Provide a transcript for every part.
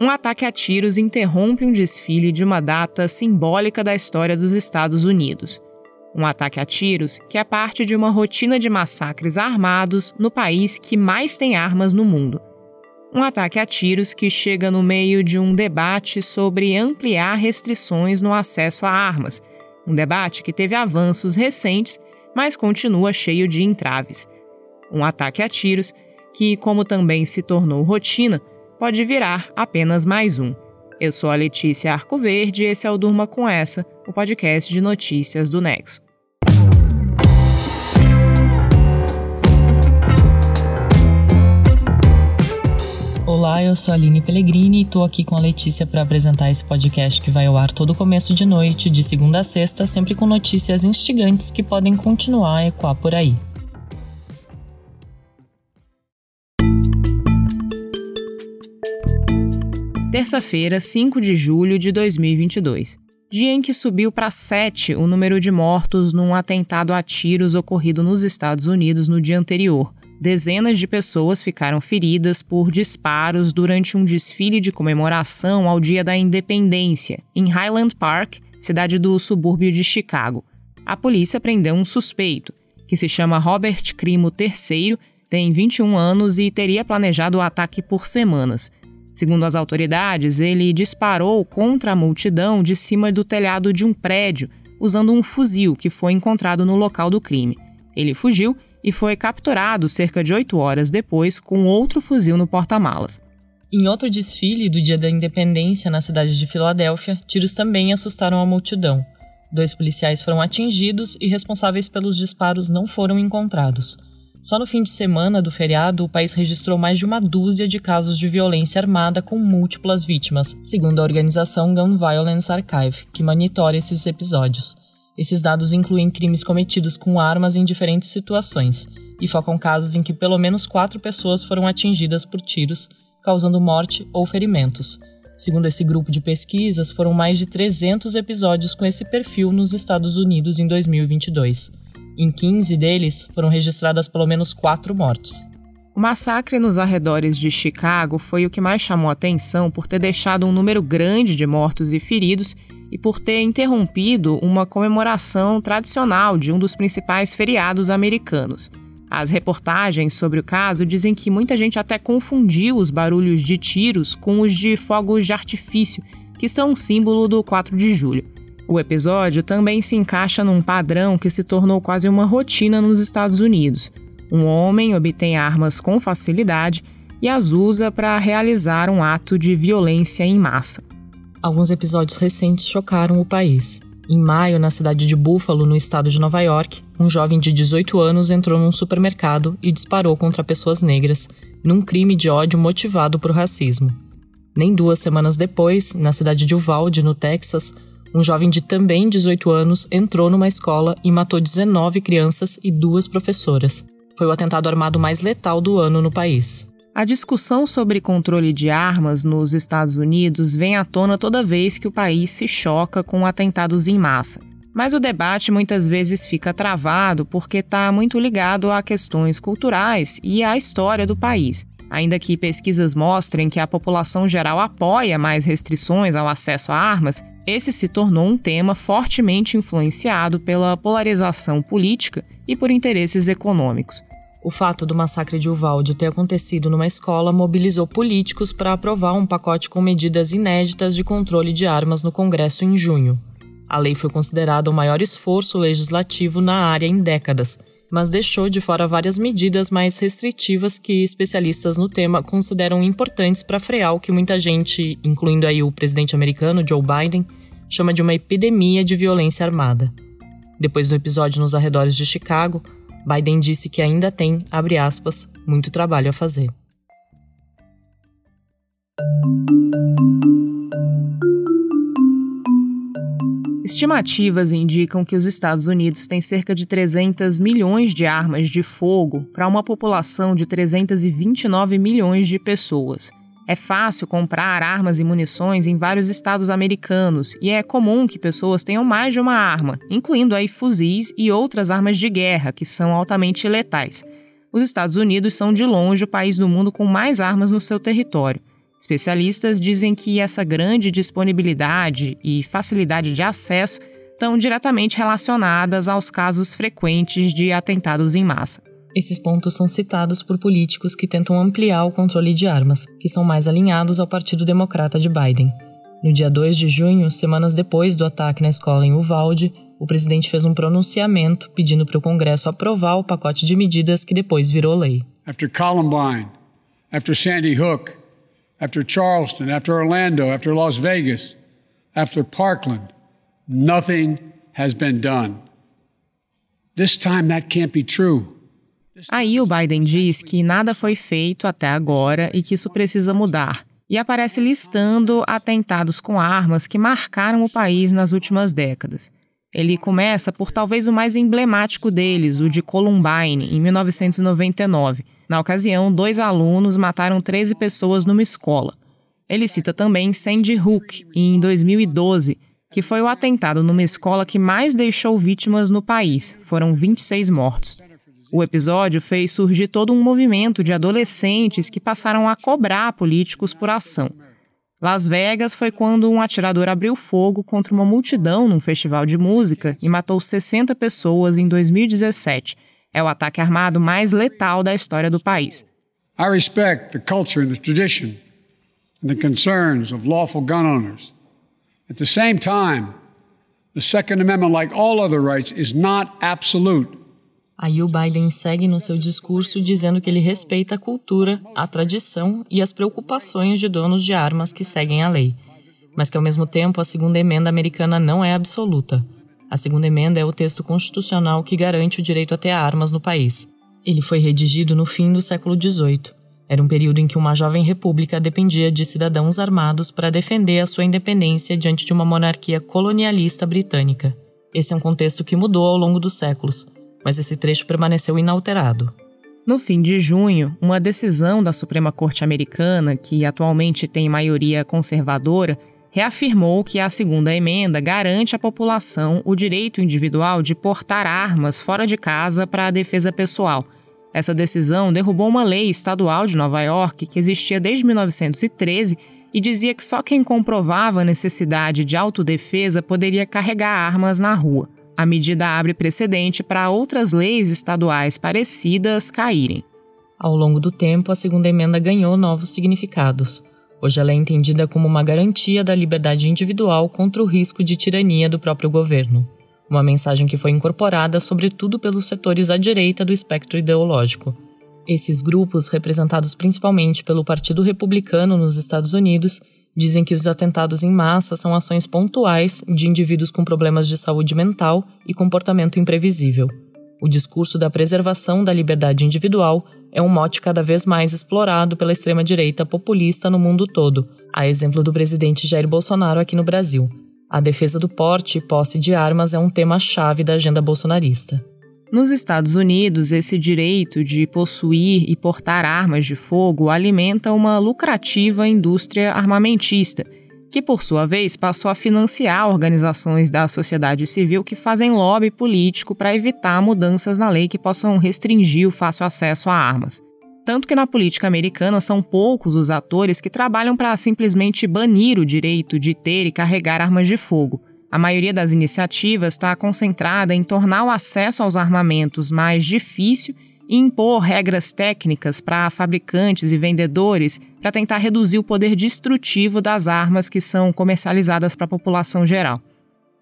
Um ataque a tiros interrompe um desfile de uma data simbólica da história dos Estados Unidos. Um ataque a tiros que é parte de uma rotina de massacres armados no país que mais tem armas no mundo. Um ataque a tiros que chega no meio de um debate sobre ampliar restrições no acesso a armas. Um debate que teve avanços recentes, mas continua cheio de entraves. Um ataque a tiros que, como também se tornou rotina, pode virar apenas mais um. Eu sou a Letícia Arcoverde e esse é o Durma com Essa, o podcast de notícias do Nexo. Olá, eu sou a Aline Pellegrini e estou aqui com a Letícia para apresentar esse podcast que vai ao ar todo começo de noite, de segunda a sexta, sempre com notícias instigantes que podem continuar a ecoar por aí. Terça-feira, 5 de julho de 2022. Dia em que subiu para 7 o número de mortos num atentado a tiros ocorrido nos Estados Unidos no dia anterior. Dezenas de pessoas ficaram feridas por disparos durante um desfile de comemoração ao Dia da Independência, em Highland Park, cidade do subúrbio de Chicago. A polícia prendeu um suspeito, que se chama Robert Crimo III, tem 21 anos e teria planejado o ataque por semanas. Segundo as autoridades, ele disparou contra a multidão de cima do telhado de um prédio, usando um fuzil que foi encontrado no local do crime. Ele fugiu e foi capturado cerca de oito horas depois com outro fuzil no porta-malas. Em outro desfile do Dia da Independência na cidade de Filadélfia, tiros também assustaram a multidão. Dois policiais foram atingidos e responsáveis pelos disparos não foram encontrados. Só no fim de semana do feriado, o país registrou mais de uma dúzia de casos de violência armada com múltiplas vítimas, segundo a organização Gun Violence Archive, que monitora esses episódios. Esses dados incluem crimes cometidos com armas em diferentes situações e focam casos em que pelo menos quatro pessoas foram atingidas por tiros, causando morte ou ferimentos. Segundo esse grupo de pesquisas, foram mais de 300 episódios com esse perfil nos Estados Unidos em 2022. Em 15 deles, foram registradas pelo menos quatro mortes. O massacre nos arredores de Chicago foi o que mais chamou atenção por ter deixado um número grande de mortos e feridos e por ter interrompido uma comemoração tradicional de um dos principais feriados americanos. As reportagens sobre o caso dizem que muita gente até confundiu os barulhos de tiros com os de fogos de artifício, que são um símbolo do 4 de julho. O episódio também se encaixa num padrão que se tornou quase uma rotina nos Estados Unidos. Um homem obtém armas com facilidade e as usa para realizar um ato de violência em massa. Alguns episódios recentes chocaram o país. Em maio, na cidade de Buffalo, no estado de Nova York, um jovem de 18 anos entrou num supermercado e disparou contra pessoas negras, num crime de ódio motivado por racismo. Nem duas semanas depois, na cidade de Uvalde, no Texas, um jovem de também 18 anos entrou numa escola e matou 19 crianças e duas professoras. Foi o atentado armado mais letal do ano no país. A discussão sobre controle de armas nos Estados Unidos vem à tona toda vez que o país se choca com atentados em massa. Mas o debate muitas vezes fica travado porque está muito ligado a questões culturais e à história do país. Ainda que pesquisas mostrem que a população geral apoia mais restrições ao acesso a armas, esse se tornou um tema fortemente influenciado pela polarização política e por interesses econômicos. O fato do massacre de Uvalde ter acontecido numa escola mobilizou políticos para aprovar um pacote com medidas inéditas de controle de armas no Congresso em junho. A lei foi considerada o maior esforço legislativo na área em décadas, mas deixou de fora várias medidas mais restritivas que especialistas no tema consideram importantes para frear o que muita gente, incluindo aí o presidente americano Joe Biden, chama de uma epidemia de violência armada. Depois do episódio nos arredores de Chicago, Biden disse que ainda tem, abre aspas, muito trabalho a fazer. Estimativas indicam que os Estados Unidos têm cerca de 300 milhões de armas de fogo para uma população de 329 milhões de pessoas. É fácil comprar armas e munições em vários estados americanos e é comum que pessoas tenham mais de uma arma, incluindo aí fuzis e outras armas de guerra que são altamente letais. Os Estados Unidos são de longe o país do mundo com mais armas no seu território. Especialistas dizem que essa grande disponibilidade e facilidade de acesso estão diretamente relacionadas aos casos frequentes de atentados em massa. Esses pontos são citados por políticos que tentam ampliar o controle de armas, que são mais alinhados ao Partido Democrata de Biden. No dia 2 de junho, semanas depois do ataque na escola em Uvalde, o presidente fez um pronunciamento pedindo para o Congresso aprovar o pacote de medidas que depois virou lei. After Columbine, after Sandy Hook, after Charleston, after Orlando, after Las Vegas, after Parkland, nothing has been done. This time that can't be true. Aí o Biden diz que nada foi feito até agora e que isso precisa mudar. E aparece listando atentados com armas que marcaram o país nas últimas décadas. Ele começa por talvez o mais emblemático deles, o de Columbine, em 1999 na ocasião, dois alunos mataram 13 pessoas numa escola. Ele cita também Sandy Hook, em 2012, que foi o atentado numa escola que mais deixou vítimas no país. Foram 26 mortos. O episódio fez surgir todo um movimento de adolescentes que passaram a cobrar políticos por ação. Las Vegas foi quando um atirador abriu fogo contra uma multidão num festival de música e matou 60 pessoas em 2017 é o ataque armado mais letal da história do país. I respect the culture and the tradition and the concerns of lawful gun owners. At the same time, the Second Amendment, like all other rights, is not absolute. Aí o Biden segue no seu discurso dizendo que ele respeita a cultura, a tradição e as preocupações de donos de armas que seguem a lei, mas que ao mesmo tempo a segunda emenda americana não é absoluta. A segunda emenda é o texto constitucional que garante o direito a ter armas no país. Ele foi redigido no fim do século XVIII. Era um período em que uma jovem república dependia de cidadãos armados para defender a sua independência diante de uma monarquia colonialista britânica. Esse é um contexto que mudou ao longo dos séculos, mas esse trecho permaneceu inalterado. No fim de junho, uma decisão da Suprema Corte Americana, que atualmente tem maioria conservadora, reafirmou que a segunda emenda garante à população o direito individual de portar armas fora de casa para a defesa pessoal. Essa decisão derrubou uma lei estadual de Nova York que existia desde 1913 e dizia que só quem comprovava a necessidade de autodefesa poderia carregar armas na rua. A medida abre precedente para outras leis estaduais parecidas caírem. Ao longo do tempo, a segunda emenda ganhou novos significados. Hoje ela é entendida como uma garantia da liberdade individual contra o risco de tirania do próprio governo. Uma mensagem que foi incorporada sobretudo pelos setores à direita do espectro ideológico. Esses grupos, representados principalmente pelo Partido Republicano nos Estados Unidos, dizem que os atentados em massa são ações pontuais de indivíduos com problemas de saúde mental e comportamento imprevisível. O discurso da preservação da liberdade individual é um mote cada vez mais explorado pela extrema-direita populista no mundo todo, a exemplo do presidente Jair Bolsonaro aqui no Brasil. A defesa do porte e posse de armas é um tema-chave da agenda bolsonarista. Nos Estados Unidos, esse direito de possuir e portar armas de fogo alimenta uma lucrativa indústria armamentista que por sua vez passou a financiar organizações da sociedade civil que fazem lobby político para evitar mudanças na lei que possam restringir o fácil acesso a armas. Tanto que na política americana são poucos os atores que trabalham para simplesmente banir o direito de ter e carregar armas de fogo. A maioria das iniciativas está concentrada em tornar o acesso aos armamentos mais difícil e impor regras técnicas para fabricantes e vendedores para tentar reduzir o poder destrutivo das armas que são comercializadas para a população geral.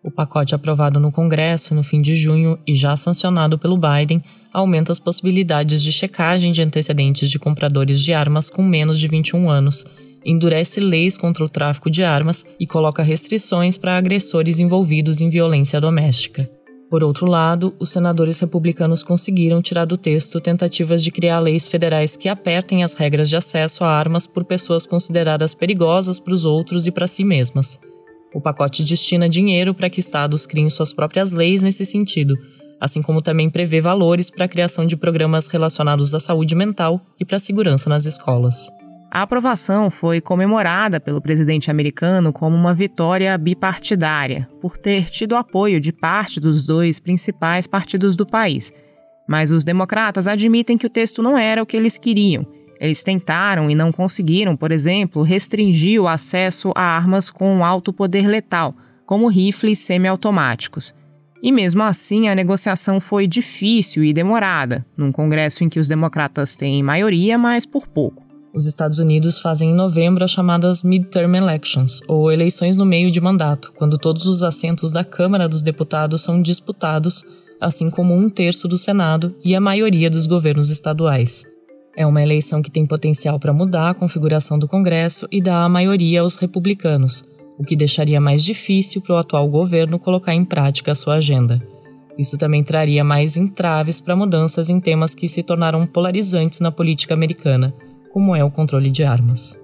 O pacote aprovado no Congresso no fim de junho e já sancionado pelo Biden aumenta as possibilidades de checagem de antecedentes de compradores de armas com menos de 21 anos, endurece leis contra o tráfico de armas e coloca restrições para agressores envolvidos em violência doméstica. Por outro lado, os senadores republicanos conseguiram tirar do texto tentativas de criar leis federais que apertem as regras de acesso a armas por pessoas consideradas perigosas para os outros e para si mesmas. O pacote destina dinheiro para que estados criem suas próprias leis nesse sentido, assim como também prevê valores para a criação de programas relacionados à saúde mental e para a segurança nas escolas. A aprovação foi comemorada pelo presidente americano como uma vitória bipartidária, por ter tido apoio de parte dos dois principais partidos do país. Mas os democratas admitem que o texto não era o que eles queriam Eles tentaram e não conseguiram, por exemplo, restringir o acesso a armas com alto poder letal, como rifles semiautomáticos. E mesmo assim, a negociação foi difícil e demorada, num Congresso em que os democratas têm maioria, mas por pouco. Os Estados Unidos fazem em novembro as chamadas midterm elections, ou eleições no meio de mandato, quando todos os assentos da Câmara dos Deputados são disputados, assim como um terço do Senado e a maioria dos governos estaduais. É uma eleição que tem potencial para mudar a configuração do Congresso e dar a maioria aos republicanos, o que deixaria mais difícil para o atual governo colocar em prática a sua agenda. Isso também traria mais entraves para mudanças em temas que se tornaram polarizantes na política americana, como é o controle de armas.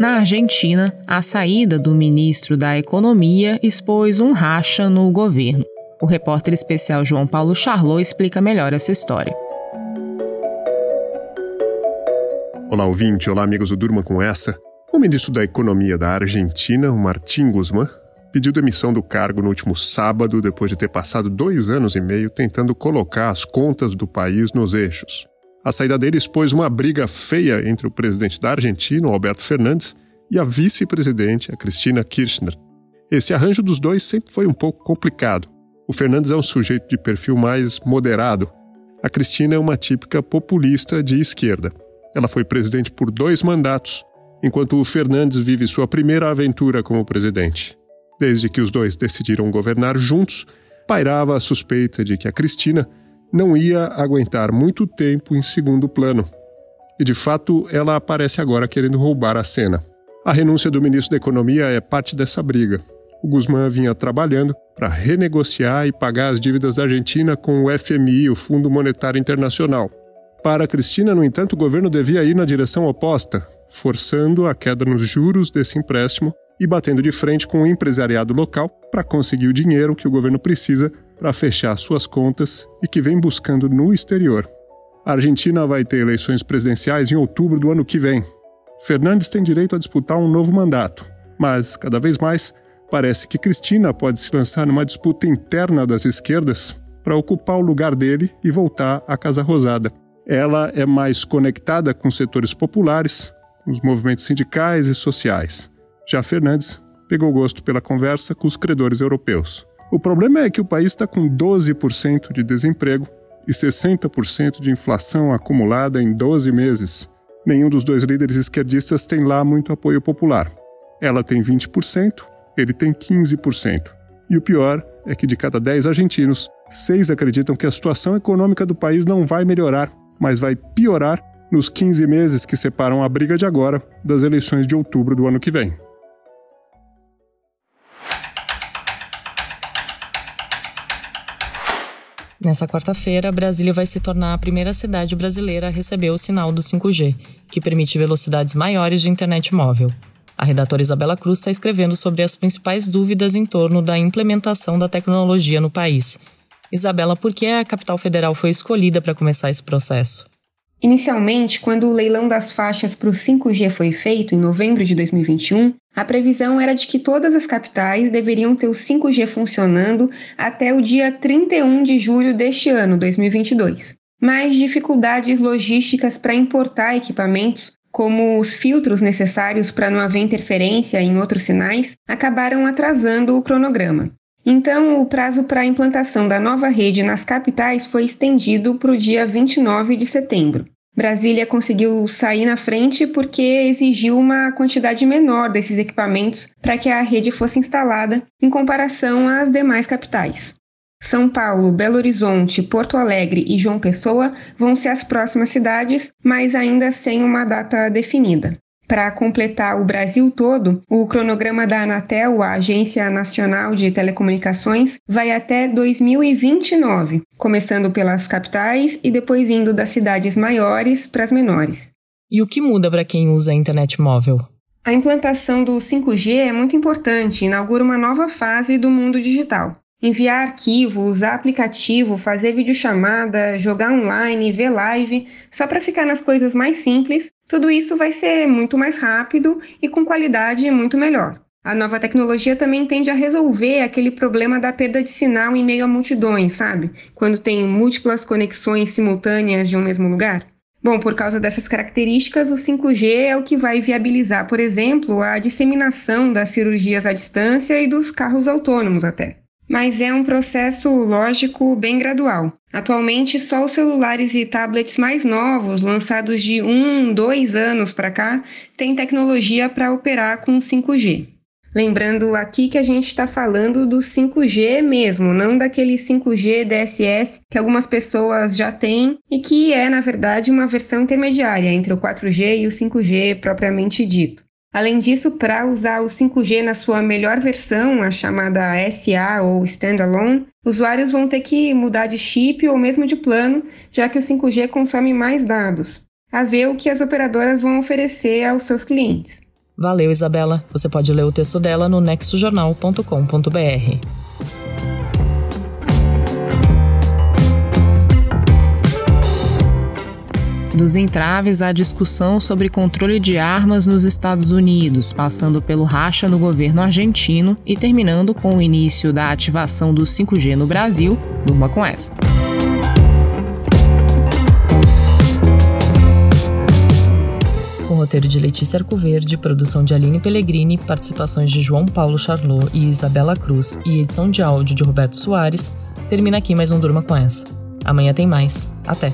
Na Argentina, a saída do ministro da Economia expôs um racha no governo. O repórter especial João Paulo Charlot explica melhor essa história. Olá, ouvinte. Olá, amigos do Durma com essa. O ministro da Economia da Argentina, o Martim Guzmán, pediu demissão do cargo no último sábado, depois de ter passado dois anos e meio tentando colocar as contas do país nos eixos. A saída dele expôs uma briga feia entre o presidente da Argentina, Alberto Fernandes, e a vice-presidente, a Cristina Kirchner. Esse arranjo dos dois sempre foi um pouco complicado. O Fernandes é um sujeito de perfil mais moderado. A Cristina é uma típica populista de esquerda. Ela foi presidente por dois mandatos, enquanto o Fernandes vive sua primeira aventura como presidente. Desde que os dois decidiram governar juntos, pairava a suspeita de que a Cristina não ia aguentar muito tempo em segundo plano. E de fato, ela aparece agora querendo roubar a cena. A renúncia do ministro da Economia é parte dessa briga. O Guzmán vinha trabalhando para renegociar e pagar as dívidas da Argentina com o FMI, o Fundo Monetário Internacional. Para Cristina, no entanto, o governo devia ir na direção oposta, forçando a queda nos juros desse empréstimo e batendo de frente com o empresariado local para conseguir o dinheiro que o governo precisa para fechar suas contas e que vem buscando no exterior. A Argentina vai ter eleições presidenciais em outubro do ano que vem. Fernandes tem direito a disputar um novo mandato, mas, cada vez mais, parece que Cristina pode se lançar numa disputa interna das esquerdas para ocupar o lugar dele e voltar à Casa Rosada. Ela é mais conectada com setores populares, os movimentos sindicais e sociais. Já Fernandes pegou gosto pela conversa com os credores europeus. O problema é que o país está com 12% de desemprego e 60% de inflação acumulada em 12 meses. Nenhum dos dois líderes esquerdistas tem lá muito apoio popular. Ela tem 20%, ele tem 15%. E o pior é que de cada 10 argentinos, 6 acreditam que a situação econômica do país não vai melhorar, mas vai piorar nos 15 meses que separam a briga de agora das eleições de outubro do ano que vem. Nessa quarta-feira, Brasília vai se tornar a primeira cidade brasileira a receber o sinal do 5G, que permite velocidades maiores de internet móvel. A redatora Isabela Cruz está escrevendo sobre as principais dúvidas em torno da implementação da tecnologia no país. Isabela, por que a capital federal foi escolhida para começar esse processo? Inicialmente, quando o leilão das faixas para o 5G foi feito, em novembro de 2021, a previsão era de que todas as capitais deveriam ter o 5G funcionando até o dia 31 de julho deste ano, 2022. Mas dificuldades logísticas para importar equipamentos, como os filtros necessários para não haver interferência em outros sinais, acabaram atrasando o cronograma. Então, o prazo para a implantação da nova rede nas capitais foi estendido para o dia 29 de setembro. Brasília conseguiu sair na frente porque exigiu uma quantidade menor desses equipamentos para que a rede fosse instalada em comparação às demais capitais. São Paulo, Belo Horizonte, Porto Alegre e João Pessoa vão ser as próximas cidades, mas ainda sem uma data definida. Para completar o Brasil todo, o cronograma da Anatel, a Agência Nacional de Telecomunicações, vai até 2029, começando pelas capitais e depois indo das cidades maiores para as menores. E o que muda para quem usa a internet móvel? A implantação do 5G é muito importante e inaugura uma nova fase do mundo digital enviar arquivo, usar aplicativo, fazer videochamada, jogar online, ver live, só para ficar nas coisas mais simples, tudo isso vai ser muito mais rápido e com qualidade muito melhor. A nova tecnologia também tende a resolver aquele problema da perda de sinal em meio a multidões, sabe? Quando tem múltiplas conexões simultâneas de um mesmo lugar. Bom, por causa dessas características, o 5G é o que vai viabilizar, por exemplo, a disseminação das cirurgias à distância e dos carros autônomos até. Mas é um processo lógico bem gradual. Atualmente, só os celulares e tablets mais novos, lançados de um, dois anos para cá, têm tecnologia para operar com 5G. Lembrando aqui que a gente está falando do 5G mesmo, não daquele 5G DSS que algumas pessoas já têm e que é, na verdade, uma versão intermediária entre o 4G e o 5G propriamente dito. Além disso, para usar o 5G na sua melhor versão, a chamada SA ou Standalone, usuários vão ter que mudar de chip ou mesmo de plano, já que o 5G consome mais dados. A ver o que as operadoras vão oferecer aos seus clientes. Valeu, Isabela. Você pode ler o texto dela no nexojornal.com.br. Dos entraves à discussão sobre controle de armas nos Estados Unidos, passando pelo racha no governo argentino e terminando com o início da ativação do 5G no Brasil, durma com essa. roteiro de Letícia Arcoverde, produção de Aline Pellegrini, participações de João Paulo Charlot e Isabela Cruz e edição de áudio de Roberto Soares, termina aqui mais um Durma com essa. Amanhã tem mais. Até!